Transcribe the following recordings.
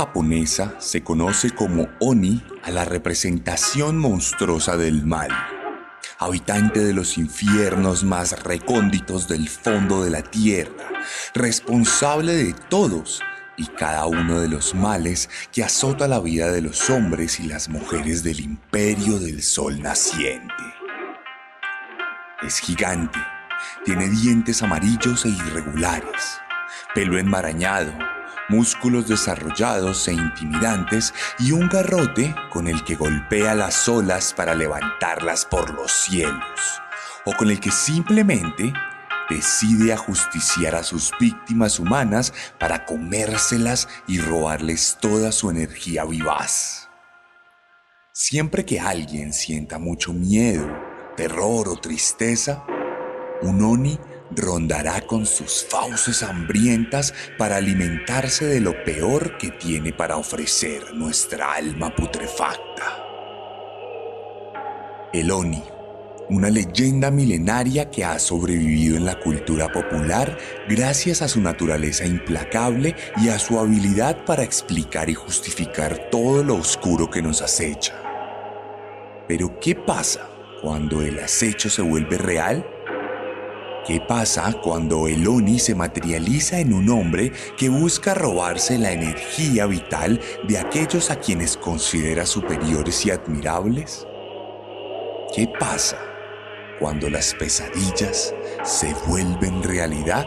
Japonesa se conoce como Oni a la representación monstruosa del mal, habitante de los infiernos más recónditos del fondo de la tierra, responsable de todos y cada uno de los males que azota la vida de los hombres y las mujeres del imperio del sol naciente. Es gigante, tiene dientes amarillos e irregulares, pelo enmarañado, músculos desarrollados e intimidantes y un garrote con el que golpea las olas para levantarlas por los cielos, o con el que simplemente decide ajusticiar a sus víctimas humanas para comérselas y robarles toda su energía vivaz. Siempre que alguien sienta mucho miedo, terror o tristeza, un Oni rondará con sus fauces hambrientas para alimentarse de lo peor que tiene para ofrecer nuestra alma putrefacta. El Oni, una leyenda milenaria que ha sobrevivido en la cultura popular gracias a su naturaleza implacable y a su habilidad para explicar y justificar todo lo oscuro que nos acecha. Pero ¿qué pasa cuando el acecho se vuelve real? ¿Qué pasa cuando el Oni se materializa en un hombre que busca robarse la energía vital de aquellos a quienes considera superiores y admirables? ¿Qué pasa cuando las pesadillas se vuelven realidad?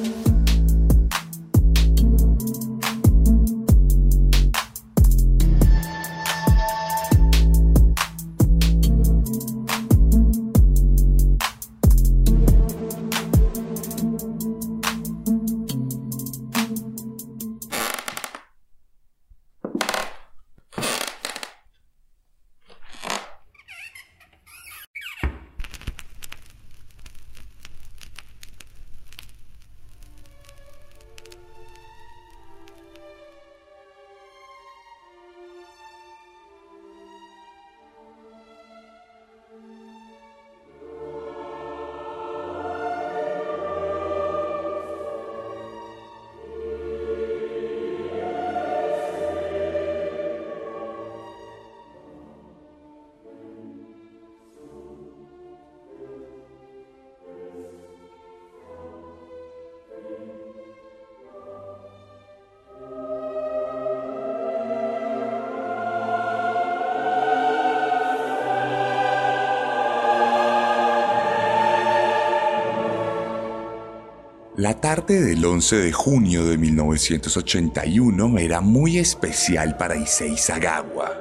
La tarde del 11 de junio de 1981 era muy especial para Issei Sagawa,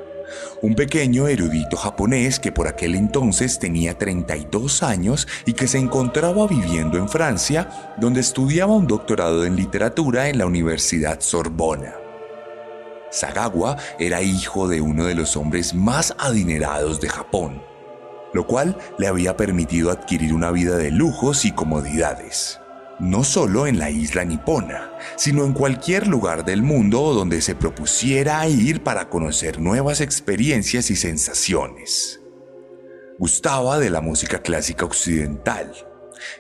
un pequeño erudito japonés que por aquel entonces tenía 32 años y que se encontraba viviendo en Francia, donde estudiaba un doctorado en literatura en la Universidad Sorbona. Sagawa era hijo de uno de los hombres más adinerados de Japón, lo cual le había permitido adquirir una vida de lujos y comodidades no solo en la isla nipona, sino en cualquier lugar del mundo donde se propusiera ir para conocer nuevas experiencias y sensaciones. Gustaba de la música clásica occidental.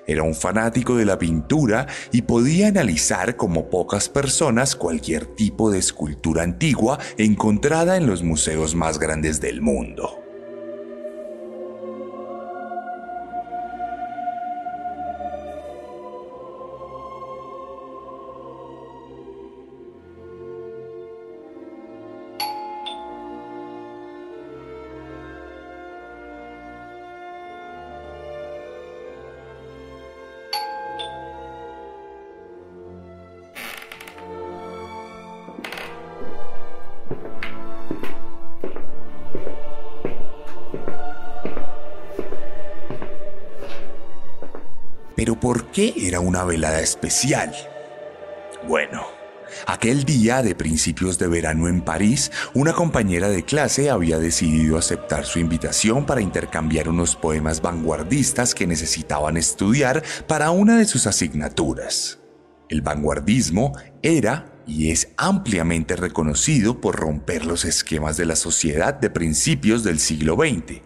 Era un fanático de la pintura y podía analizar como pocas personas cualquier tipo de escultura antigua encontrada en los museos más grandes del mundo. ¿Por qué era una velada especial? Bueno, aquel día de principios de verano en París, una compañera de clase había decidido aceptar su invitación para intercambiar unos poemas vanguardistas que necesitaban estudiar para una de sus asignaturas. El vanguardismo era y es ampliamente reconocido por romper los esquemas de la sociedad de principios del siglo XX,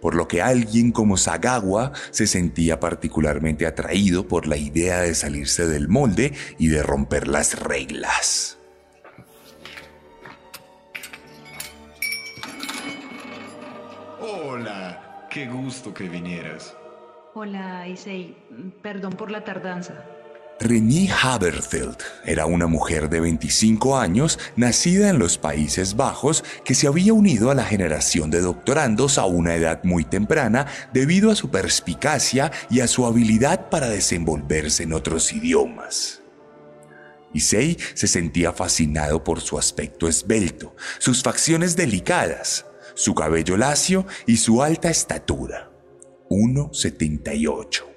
por lo que alguien como Sagawa se sentía particularmente atraído por la idea de salirse del molde y de romper las reglas. Hola, qué gusto que vinieras. Hola, Issei. Perdón por la tardanza. Renée Haberfeld era una mujer de 25 años nacida en los Países Bajos que se había unido a la generación de doctorandos a una edad muy temprana debido a su perspicacia y a su habilidad para desenvolverse en otros idiomas. Issei se sentía fascinado por su aspecto esbelto, sus facciones delicadas, su cabello lacio y su alta estatura, 1,78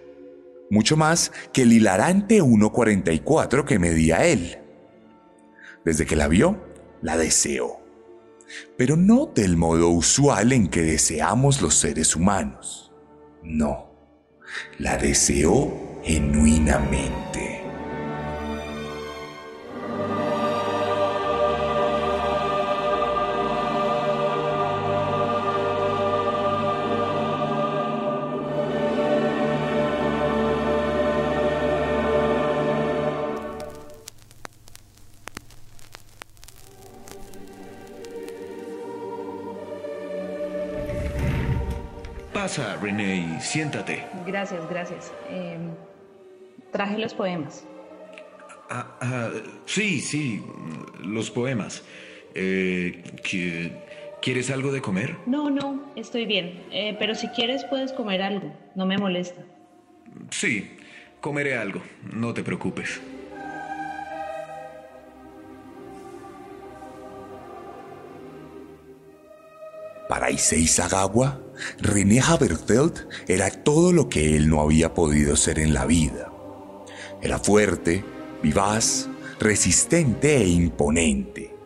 mucho más que el hilarante 1.44 que medía él. Desde que la vio, la deseó, pero no del modo usual en que deseamos los seres humanos. No, la deseó genuinamente. Pasa, René, siéntate. Gracias, gracias. Em, traje los poemas. Ah, ah, sí, sí, los poemas. Eh, ¿Quieres algo de comer? No, no, estoy bien. Eh, pero si quieres puedes comer algo. No me molesta. Sí, comeré algo. No te preocupes. Para Issei Sagawa, René Haberfeld era todo lo que él no había podido ser en la vida. Era fuerte, vivaz, resistente e imponente.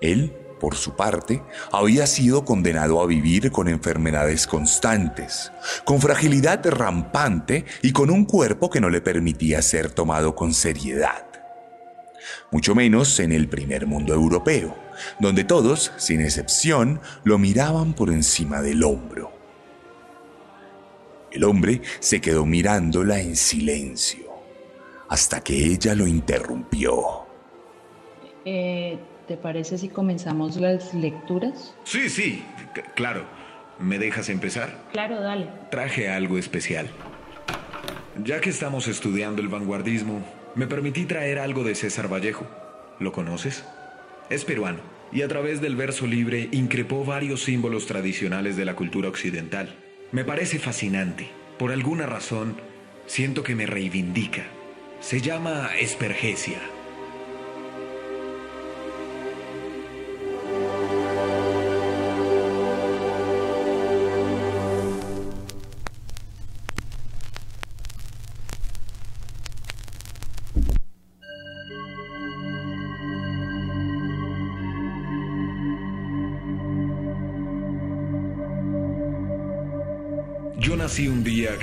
Él, por su parte, había sido condenado a vivir con enfermedades constantes, con fragilidad rampante y con un cuerpo que no le permitía ser tomado con seriedad mucho menos en el primer mundo europeo, donde todos, sin excepción, lo miraban por encima del hombro. El hombre se quedó mirándola en silencio, hasta que ella lo interrumpió. Eh, ¿Te parece si comenzamos las lecturas? Sí, sí, claro. ¿Me dejas empezar? Claro, dale. Traje algo especial. Ya que estamos estudiando el vanguardismo, me permití traer algo de César Vallejo. ¿Lo conoces? Es peruano y a través del verso libre increpó varios símbolos tradicionales de la cultura occidental. Me parece fascinante. Por alguna razón, siento que me reivindica. Se llama espergesia.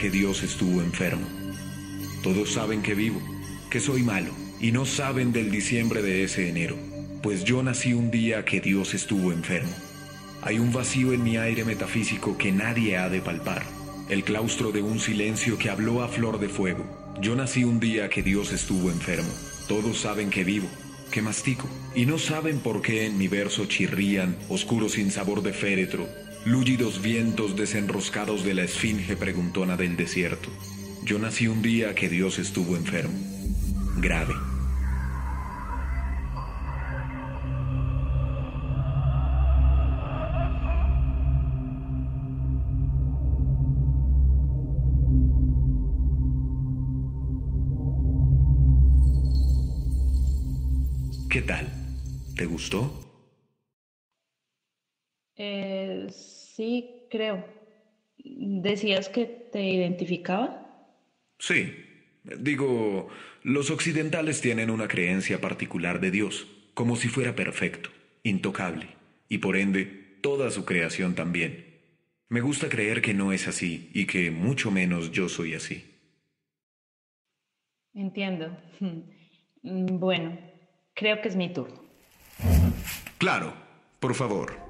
Que Dios estuvo enfermo. Todos saben que vivo, que soy malo, y no saben del diciembre de ese enero, pues yo nací un día que Dios estuvo enfermo. Hay un vacío en mi aire metafísico que nadie ha de palpar, el claustro de un silencio que habló a flor de fuego. Yo nací un día que Dios estuvo enfermo. Todos saben que vivo, que mastico, y no saben por qué en mi verso chirrían, oscuros sin sabor de féretro, lúgidos vientos desenroscados de la esfinge preguntona del desierto. Yo nací un día que Dios estuvo enfermo, grave. ¿Qué tal? ¿Te gustó? Eh, sí, creo. ¿Decías que te identificaba? Sí. Digo, los occidentales tienen una creencia particular de Dios, como si fuera perfecto, intocable, y por ende, toda su creación también. Me gusta creer que no es así y que mucho menos yo soy así. Entiendo. Bueno, creo que es mi turno. Claro, por favor.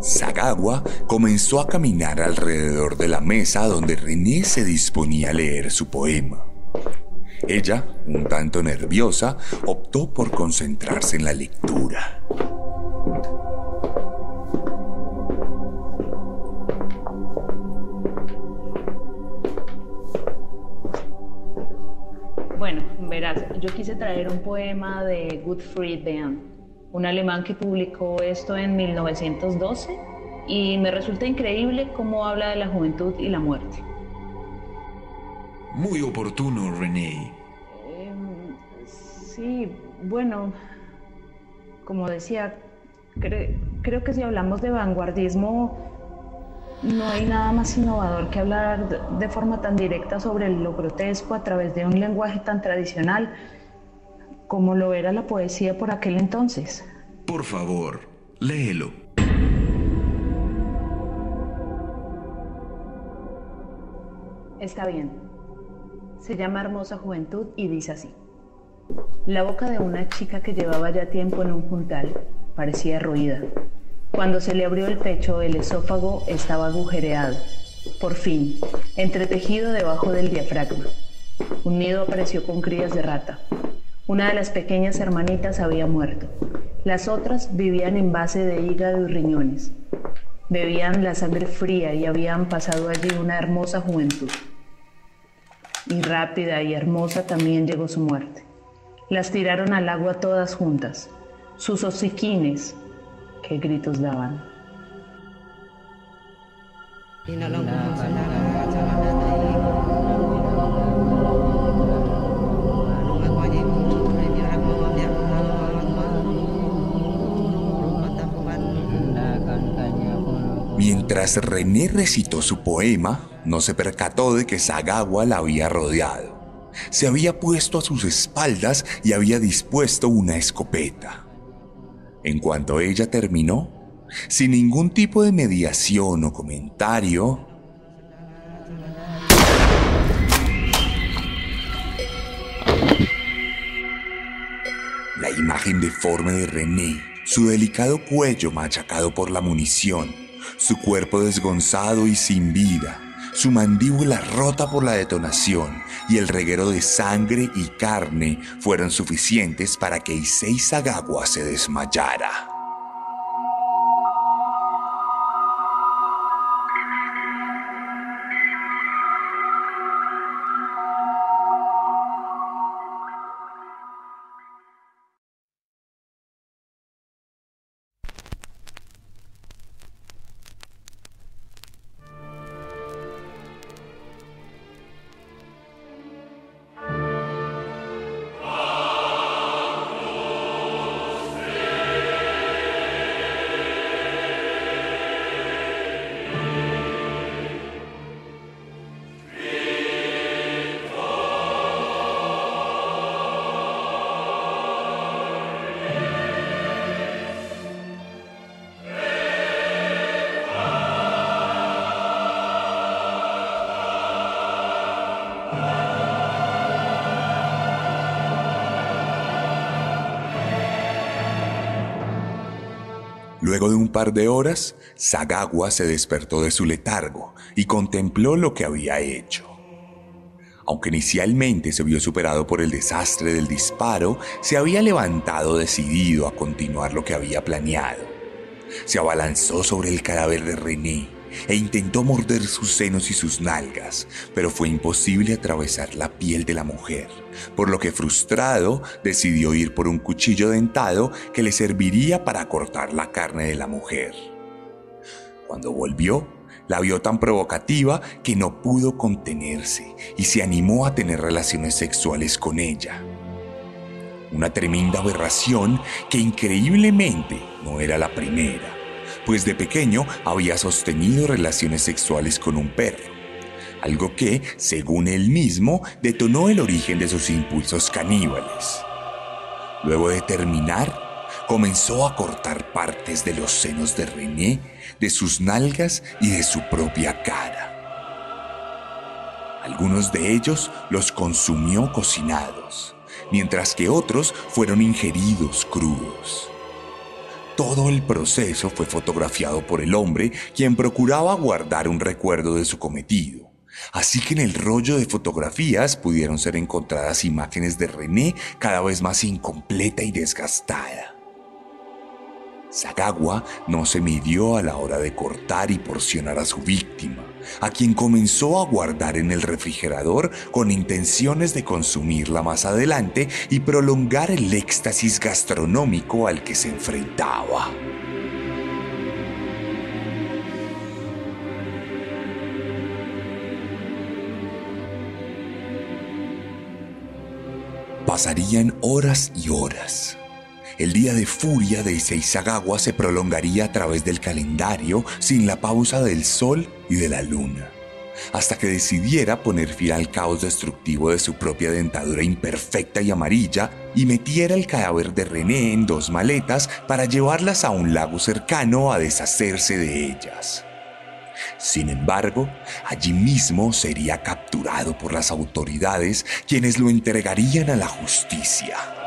Sagagua comenzó a caminar alrededor de la mesa donde René se disponía a leer su poema. Ella, un tanto nerviosa, optó por concentrarse en la lectura. Bueno, verás, yo quise traer un poema de Gottfried Benn, un alemán que publicó esto en 1912 y me resulta increíble cómo habla de la juventud y la muerte. Muy oportuno, René. Em, sí, bueno, como decía, cre- creo que si hablamos de vanguardismo, no hay nada más innovador que hablar de- de forma tan directa sobre lo grotesco a través de un lenguaje tan tradicional como lo era la poesía por aquel entonces. Por favor, léelo. Está bien. Se llama Hermosa Juventud y dice así. La boca de una chica que llevaba ya tiempo en un juntal parecía roída. Cuando se le abrió el pecho, el esófago estaba agujereado. Por fin, entretejido debajo del diafragma. Un nido apareció con crías de rata. Una de las pequeñas hermanitas había muerto. Las otras vivían en base de hígado y riñones. Bebían la sangre fría y habían pasado allí una hermosa juventud. Y rápida y hermosa también llegó su muerte. Las tiraron al agua todas juntas. Sus hociquines, qué gritos daban. Mientras René recitó su poema, no se percató de que Sagagua la había rodeado. Se había puesto a sus espaldas y había dispuesto una escopeta. En cuanto ella terminó, sin ningún tipo de mediación o comentario, la imagen deforme de René, su delicado cuello machacado por la munición, su cuerpo desgonzado y sin vida, su mandíbula rota por la detonación y el reguero de sangre y carne fueron suficientes para que Issei Sagawa se desmayara. Luego de un par de horas, Sagawa se despertó de su letargo y contempló lo que había hecho. Aunque inicialmente se vio superado por el desastre del disparo, se había levantado decidido a continuar lo que había planeado. Se abalanzó sobre el cadáver de René e intentó morder sus senos y sus nalgas, pero fue imposible atravesar la piel de la mujer, por lo que frustrado decidió ir por un cuchillo dentado que le serviría para cortar la carne de la mujer. Cuando volvió, la vio tan provocativa que no pudo contenerse y se animó a tener relaciones sexuales con ella. Una tremenda aberración que increíblemente no era la primera pues de pequeño había sostenido relaciones sexuales con un perro, algo que, según él mismo, detonó el origen de sus impulsos caníbales. Luego de terminar, comenzó a cortar partes de los senos de René, de sus nalgas y de su propia cara. Algunos de ellos los consumió cocinados, mientras que otros fueron ingeridos crudos. Todo el proceso fue fotografiado por el hombre, quien procuraba guardar un recuerdo de su cometido. Así que en el rollo de fotografías pudieron ser encontradas imágenes de René cada vez más incompleta y desgastada. Sagawa no se midió a la hora de cortar y porcionar a su víctima a quien comenzó a guardar en el refrigerador con intenciones de consumirla más adelante y prolongar el éxtasis gastronómico al que se enfrentaba. Pasarían horas y horas el día de furia de Iseisawa se prolongaría a través del calendario sin la pausa del sol y de la luna, hasta que decidiera poner fin al caos destructivo de su propia dentadura imperfecta y amarilla y metiera el cadáver de René en dos maletas para llevarlas a un lago cercano a deshacerse de ellas. Sin embargo, allí mismo sería capturado por las autoridades quienes lo entregarían a la justicia.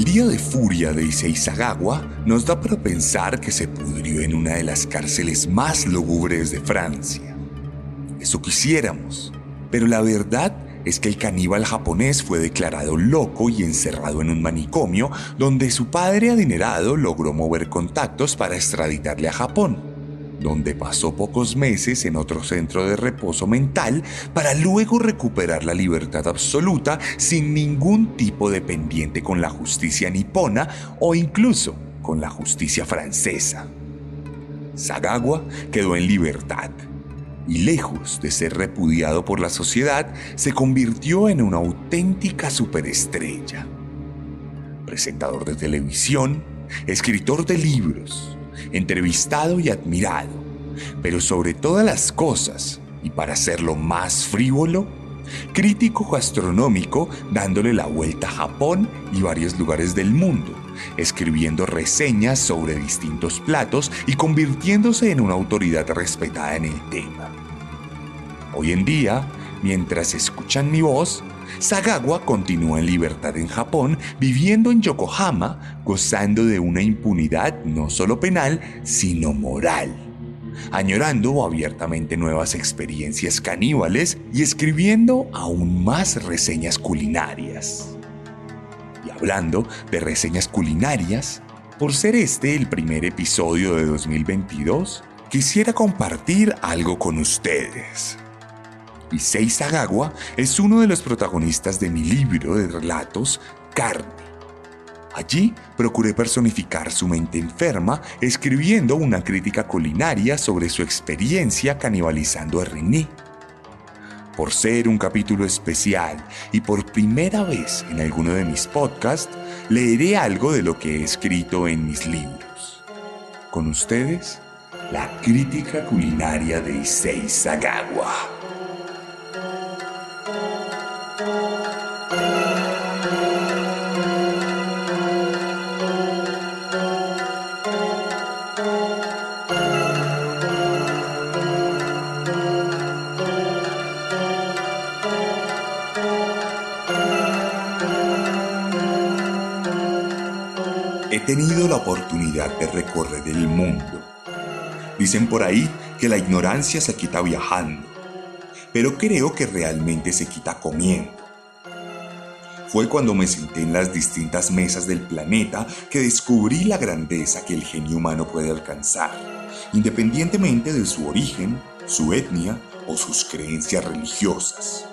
Día de furia de Iseisawa nos da para pensar que se pudrió en una de las cárceles más lúgubres de Francia. Eso quisiéramos, pero la verdad es que el caníbal japonés fue declarado loco y encerrado en un manicomio donde su padre adinerado logró mover contactos para extraditarle a Japón donde pasó pocos meses en otro centro de reposo mental para luego recuperar la libertad absoluta sin ningún tipo de pendiente con la justicia nipona o incluso con la justicia francesa. Sagawa quedó en libertad y lejos de ser repudiado por la sociedad, se convirtió en una auténtica superestrella. Presentador de televisión, escritor de libros, entrevistado y admirado, pero sobre todas las cosas, y para hacerlo más frívolo, crítico gastronómico dándole la vuelta a Japón y varios lugares del mundo, escribiendo reseñas sobre distintos platos y convirtiéndose en una autoridad respetada en el tema. Hoy en día, mientras escuchan mi voz, Sagawa continúa en libertad en Japón, viviendo en Yokohama, gozando de una impunidad no solo penal, sino moral, añorando abiertamente nuevas experiencias caníbales y escribiendo aún más reseñas culinarias. Y hablando de reseñas culinarias, por ser este el primer episodio de 2022, quisiera compartir algo con ustedes. Issei Sagawa es uno de los protagonistas de mi libro de relatos Carne. Allí procuré personificar su mente enferma escribiendo una crítica culinaria sobre su experiencia canibalizando a René. Por ser un capítulo especial y por primera vez en alguno de mis podcasts, leeré algo de lo que he escrito en mis libros. Con ustedes, la crítica culinaria de Issei Sagawa. He tenido la oportunidad de recorrer el mundo. Dicen por ahí que la ignorancia se quita viajando, pero creo que realmente se quita comiendo. Fue cuando me senté en las distintas mesas del planeta que descubrí la grandeza que el genio humano puede alcanzar, independientemente de su origen, su etnia o sus creencias religiosas.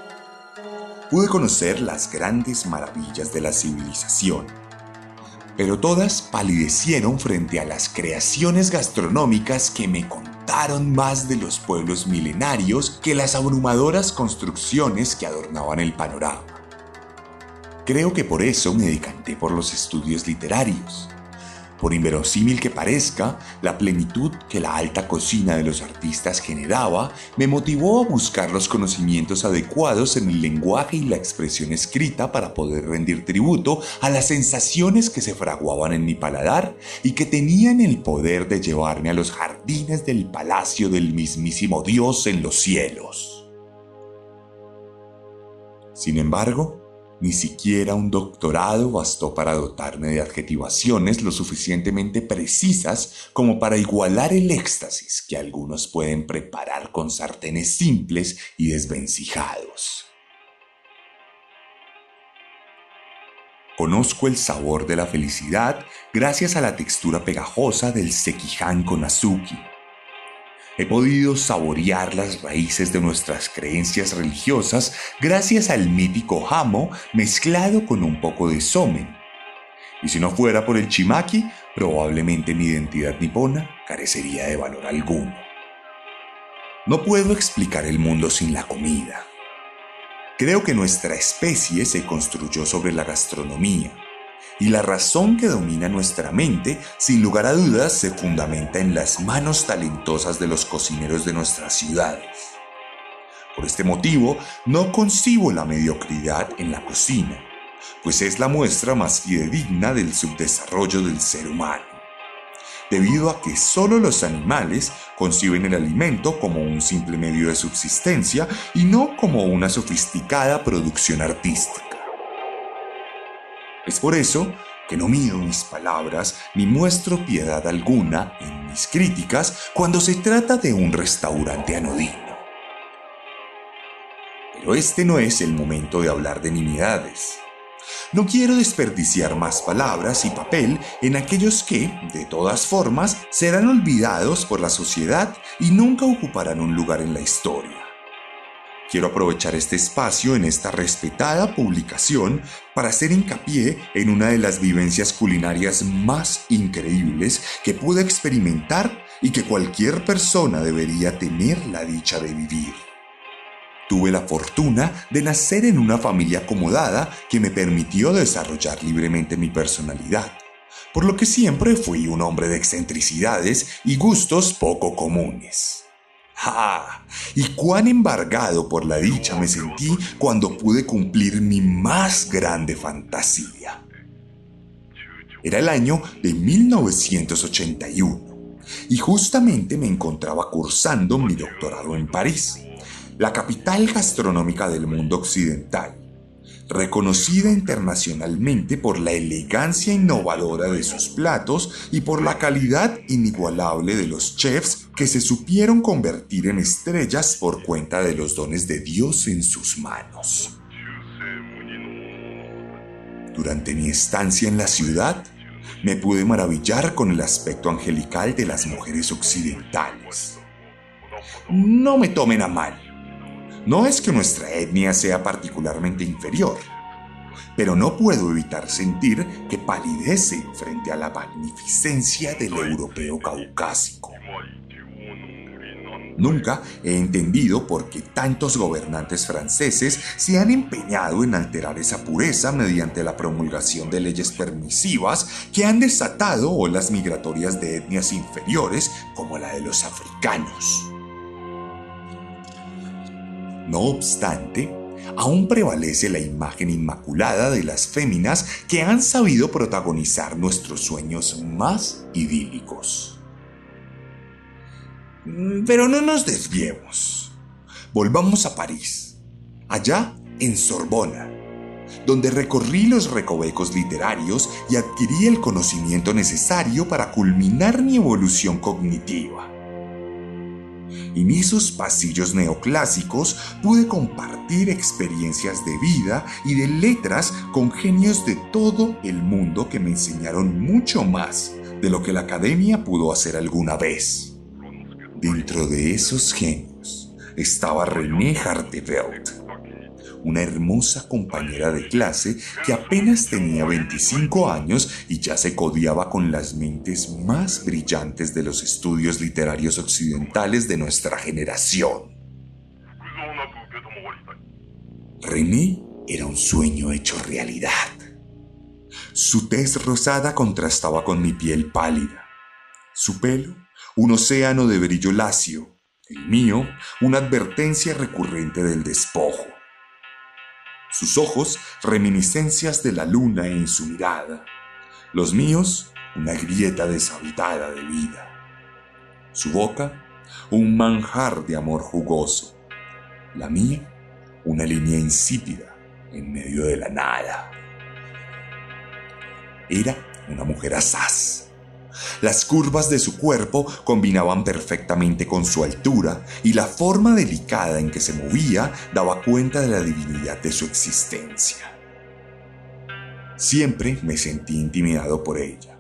Pude conocer las grandes maravillas de la civilización pero todas palidecieron frente a las creaciones gastronómicas que me contaron más de los pueblos milenarios que las abrumadoras construcciones que adornaban el panorama. Creo que por eso me decanté por los estudios literarios por inverosímil que parezca, la plenitud que la alta cocina de los artistas generaba me motivó a buscar los conocimientos adecuados en el lenguaje y la expresión escrita para poder rendir tributo a las sensaciones que se fraguaban en mi paladar y que tenían el poder de llevarme a los jardines del palacio del mismísimo Dios en los cielos. Sin embargo, ni siquiera un doctorado bastó para dotarme de adjetivaciones lo suficientemente precisas como para igualar el éxtasis que algunos pueden preparar con sartenes simples y desvencijados. Conozco el sabor de la felicidad gracias a la textura pegajosa del sekihan con azuki he podido saborear las raíces de nuestras creencias religiosas gracias al mítico jamo mezclado con un poco de somen. Y si no fuera por el chimaki, probablemente mi identidad nipona carecería de valor alguno. No puedo explicar el mundo sin la comida. Creo que nuestra especie se construyó sobre la gastronomía y la razón que domina nuestra mente, sin lugar a dudas, se fundamenta en las manos talentosas de los cocineros de nuestras ciudades. Por este motivo, no concibo la mediocridad en la cocina, pues es la muestra más fidedigna del subdesarrollo del ser humano, debido a que solo los animales conciben el alimento como un simple medio de subsistencia y no como una sofisticada producción artística. Es por eso que no mido mis palabras ni muestro piedad alguna en mis críticas cuando se trata de un restaurante anodino. Pero este no es el momento de hablar de nimiedades. No quiero desperdiciar más palabras y papel en aquellos que, de todas formas, serán olvidados por la sociedad y nunca ocuparán un lugar en la historia. Quiero aprovechar este espacio en esta respetada publicación para hacer hincapié en una de las vivencias culinarias más increíbles que pude experimentar y que cualquier persona debería tener la dicha de vivir. Tuve la fortuna de nacer en una familia acomodada que me permitió desarrollar libremente mi personalidad, por lo que siempre fui un hombre de excentricidades y gustos poco comunes. ¡Ja! Y cuán embargado por la dicha me sentí cuando pude cumplir mi más grande fantasía. Era el año de 1981 y justamente me encontraba cursando mi doctorado en París, la capital gastronómica del mundo occidental reconocida internacionalmente por la elegancia innovadora de sus platos y por la calidad inigualable de los chefs que se supieron convertir en estrellas por cuenta de los dones de Dios en sus manos. Durante mi estancia en la ciudad, me pude maravillar con el aspecto angelical de las mujeres occidentales. No me tomen a mal, No es que nuestra etnia sea particularmente inferior, pero no puedo evitar sentir que palidece frente a la magnificencia del europeo caucásico. Nunca he entendido por qué tantos gobernantes franceses se han empeñado en alterar esa pureza mediante la promulgación de leyes permisivas que han desatado olas migratorias de etnias inferiores como la de los africanos. No obstante, aún prevalece la imagen inmaculada de las féminas que han sabido protagonizar nuestros sueños más idílicos. Mm, pero no nos desviemos. Volvamos a París, allá en Sorbona, donde recorrí los recovecos literarios y adquirí el conocimiento necesario para culminar mi evolución cognitiva. En esos pasillos neoclásicos pude compartir experiencias de vida y de letras con genios de todo el mundo que me enseñaron mucho más de lo que la academia pudo hacer alguna vez. Dentro de esos genios estaba René Hartevelt, una hermosa compañera de clase que apenas tenía 25 años y ya se codiaba con las mentes más brillantes de los estudios literarios occidentales de nuestra generación. René era un sueño hecho realidad. Su tez rosada contrastaba con mi piel pálida. Su pelo un océano de brillo lacio, el mío una advertencia recurrente del despojo. Sus ojos reminiscencias de la luna en su mirada, los míos una grieta deshabitada de vida. Su boca un manjar de amor jugoso, la mía una línea insípida en medio de la nada. Era una mujer asaz las curvas de su cuerpo combinaban perfectamente con su altura y la forma delicada en que se movía daba cuenta de la divinidad de su existencia. Siempre me sentí intimidado por ella,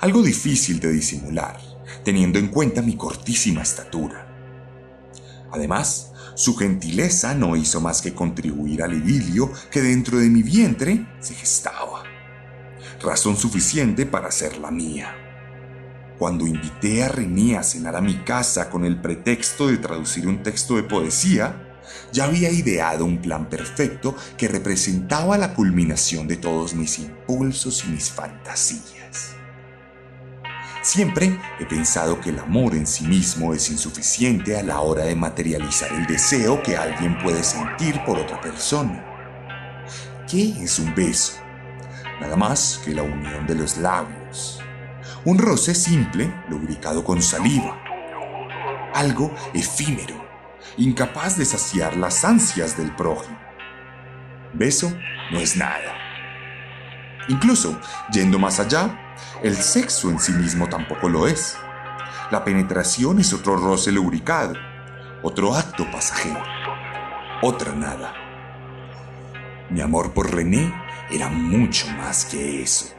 algo difícil de disimular, teniendo en cuenta mi cortísima estatura. Además, su gentileza no hizo más que contribuir al idilio que dentro de mi vientre se gestaba, razón suficiente para ser la mía. Cuando invité a René a cenar a mi casa con el pretexto de traducir un texto de poesía, ya había ideado un plan perfecto que representaba la culminación de todos mis impulsos y mis fantasías. Siempre he pensado que el amor en sí mismo es insuficiente a la hora de materializar el deseo que alguien puede sentir por otra persona. ¿Qué es un beso? Nada más que la unión de los labios un roce simple, lubricado con saliva. Algo efímero, incapaz de saciar las ansias del prójimo. Beso no es nada. Incluso, yendo más allá, el sexo en sí mismo tampoco lo es. La penetración es otro roce lubricado, otro acto pasajero, otra nada. Mi amor por René era mucho más que eso.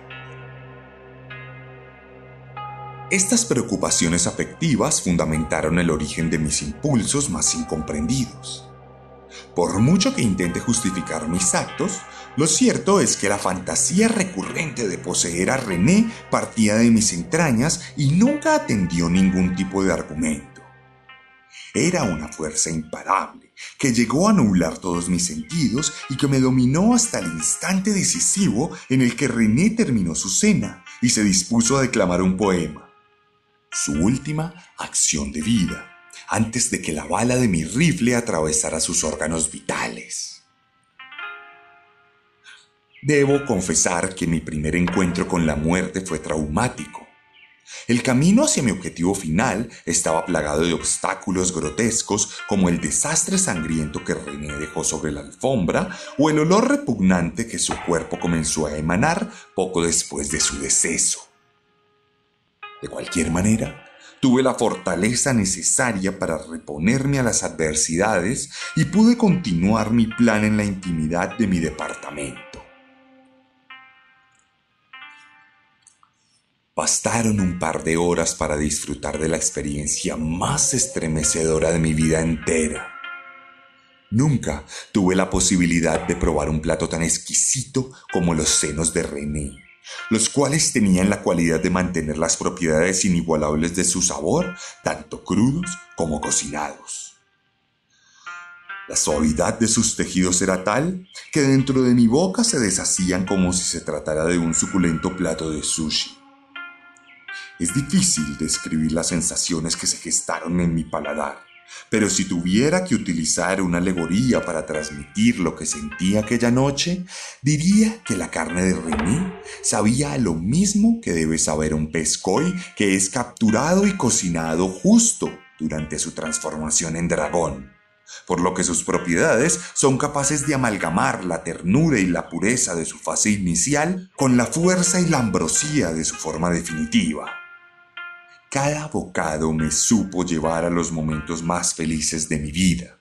Estas preocupaciones afectivas fundamentaron el origen de mis impulsos más incomprendidos. Por mucho que intente justificar mis actos, lo cierto es que la fantasía recurrente de poseer a René partía de mis entrañas y nunca atendió ningún tipo de argumento. Era una fuerza imparable que llegó a anular todos mis sentidos y que me dominó hasta el instante decisivo en el que René terminó su cena y se dispuso a declamar un poema su última acción de vida, antes de que la bala de mi rifle atravesara sus órganos vitales. Debo confesar que mi primer encuentro con la muerte fue traumático. El camino hacia mi objetivo final estaba plagado de obstáculos grotescos como el desastre sangriento que René dejó sobre la alfombra o el olor repugnante que su cuerpo comenzó a emanar poco después de su deceso. De cualquier manera, tuve la fortaleza necesaria para reponerme a las adversidades y pude continuar mi plan en la intimidad de mi departamento. Bastaron un par de horas para disfrutar de la experiencia más estremecedora de mi vida entera. Nunca tuve la posibilidad de probar un plato tan exquisito como los senos de René, los cuales tenían la cualidad de mantener las propiedades inigualables de su sabor, tanto crudos como cocinados. La suavidad de sus tejidos era tal que dentro de mi boca se deshacían como si se tratara de un suculento plato de sushi. Es difícil describir las sensaciones que se gestaron en mi paladar, pero si tuviera que utilizar una alegoría para transmitir lo que sentí aquella noche, diría que la carne de René sabía lo mismo que debe saber un pescoy que es capturado y cocinado justo durante su transformación en dragón por lo que sus propiedades son capaces de amalgamar la ternura y la pureza de su fase inicial con la fuerza y la ambrosía de su forma definitiva. Cada bocado me supo llevar a los momentos más felices de mi vida.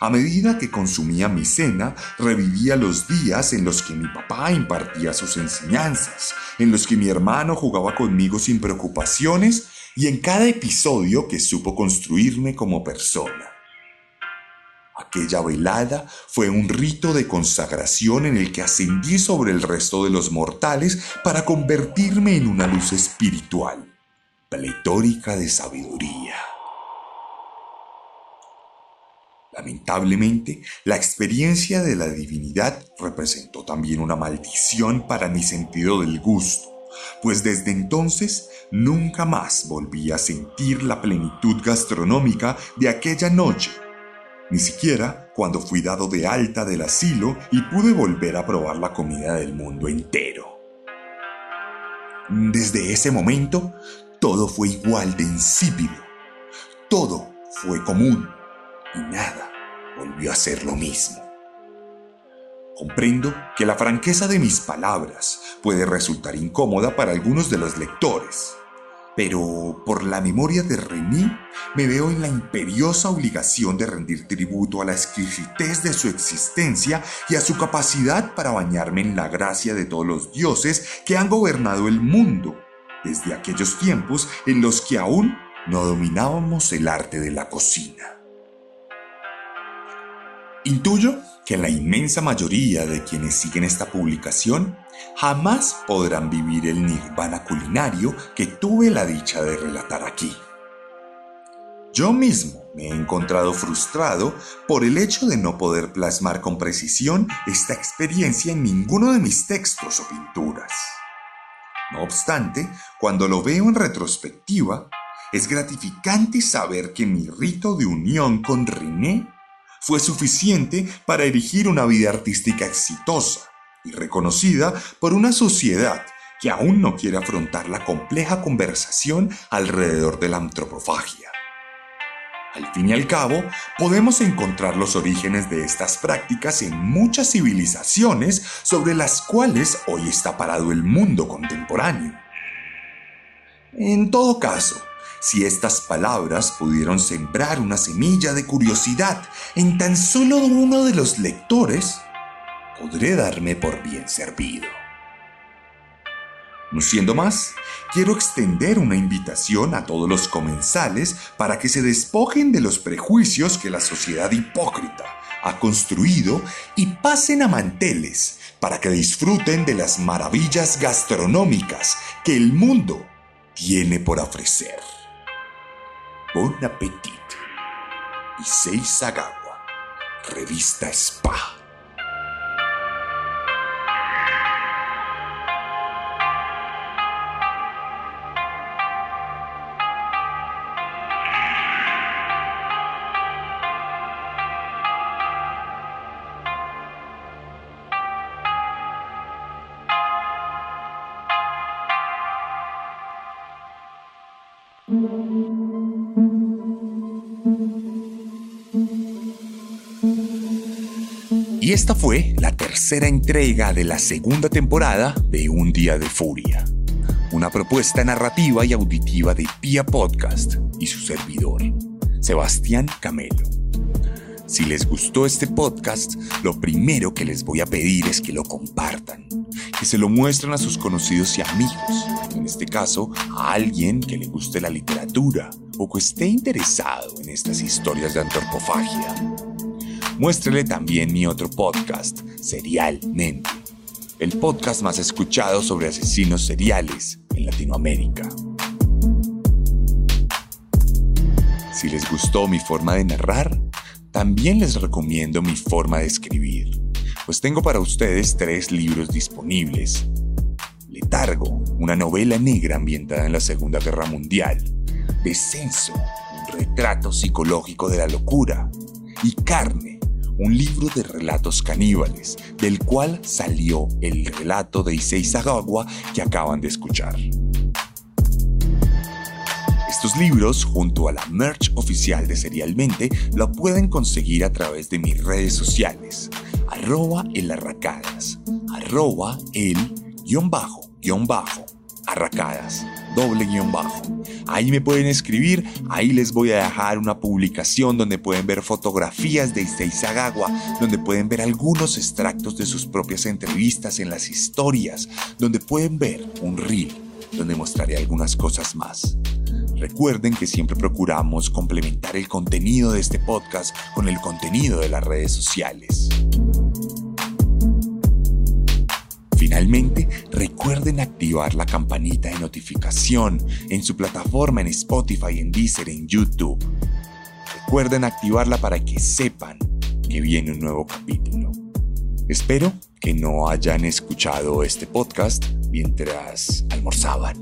A medida que consumía mi cena, revivía los días en los que mi papá impartía sus enseñanzas, en los que mi hermano jugaba conmigo sin preocupaciones y en cada episodio que supo construirme como persona. Aquella velada fue un rito de consagración en el que ascendí sobre el resto de los mortales para convertirme en una luz espiritual, pletórica de sabiduría. Lamentablemente, la experiencia de la divinidad representó también una maldición para mi sentido del gusto, pues desde entonces nunca más volví a sentir la plenitud gastronómica de aquella noche ni siquiera cuando fui dado de alta del asilo y pude volver a probar la comida del mundo entero. Desde ese momento, todo fue igual de insípido. Todo fue común y nada volvió a ser lo mismo. Comprendo que la franqueza de mis palabras puede resultar incómoda para algunos de los lectores, pero por la memoria de Remy me veo en la imperiosa obligación de rendir tributo a la exquisitez de su existencia y a su capacidad para bañarme en la gracia de todos los dioses que han gobernado el mundo desde aquellos tiempos en los que aún no dominábamos el arte de la cocina. Intuyo que la inmensa mayoría de quienes siguen esta publicación jamás podrán vivir el nirvana culinario que tuve la dicha de relatar aquí. Yo mismo me he encontrado frustrado por el hecho de no poder plasmar con precisión esta experiencia en ninguno de mis textos o pinturas. No obstante, cuando lo veo en retrospectiva, es gratificante saber que mi rito de unión con René fue suficiente para erigir una vida artística exitosa y reconocida por una sociedad que aún no quiere afrontar la compleja conversación alrededor de la antropofagia. Al fin y al cabo, podemos encontrar los orígenes de estas prácticas en muchas civilizaciones sobre las cuales hoy está parado el mundo contemporáneo. En todo caso, si estas palabras pudieron sembrar una semilla de curiosidad en tan solo uno de los lectores, podré darme por bien servido. No siendo más, quiero extender una invitación a todos los comensales para que se despojen de los prejuicios que la sociedad hipócrita ha construido y pasen a manteles para que disfruten de las maravillas gastronómicas que el mundo tiene por ofrecer. Bon appetit. Issei Sagawa, Revista Spa. Esta fue la tercera entrega de la segunda temporada de Un Día de Furia, una propuesta narrativa y auditiva de Pia Podcast y su servidor, Sebastián Camelo. Si les gustó este podcast, lo primero que les voy a pedir es que lo compartan, que se lo muestren a sus conocidos y amigos, en este caso a alguien que le guste la literatura o que esté interesado en estas historias de antropofagia. Muéstrele también mi otro podcast, Serialmente, el podcast más escuchado sobre asesinos seriales en Latinoamérica. Si les gustó mi forma de narrar, también les recomiendo mi forma de escribir, pues tengo para ustedes tres libros disponibles. Letargo, una novela negra ambientada en la Segunda Guerra Mundial. Descenso, un retrato psicológico de la locura. Y Carne, un libro de relatos caníbales, del cual salió el relato de Issei Sagawa que acaban de escuchar. Estos libros, junto a la merch oficial de Serialmente, lo pueden conseguir a través de mis redes sociales, arroba el arracadas, arroba el guion arracadas, doble guion bajo. Ahí me pueden escribir, ahí les voy a dejar una publicación donde pueden ver fotografías de Issei donde pueden ver algunos extractos de sus propias entrevistas en las historias, donde pueden ver un reel, donde mostraré algunas cosas más. Recuerden que siempre procuramos complementar el contenido de este podcast con el contenido de las redes sociales. Finalmente, recuerden activar la campanita de notificación en su plataforma en Spotify, en Deezer, en YouTube. Recuerden activarla para que sepan que viene un nuevo capítulo. Espero que no hayan escuchado este podcast mientras almorzaban.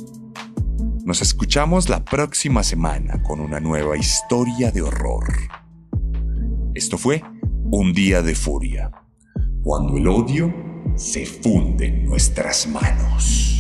Nos escuchamos la próxima semana con una nueva historia de horror. Esto fue Un día de furia, cuando el odio se funde en nuestras manos.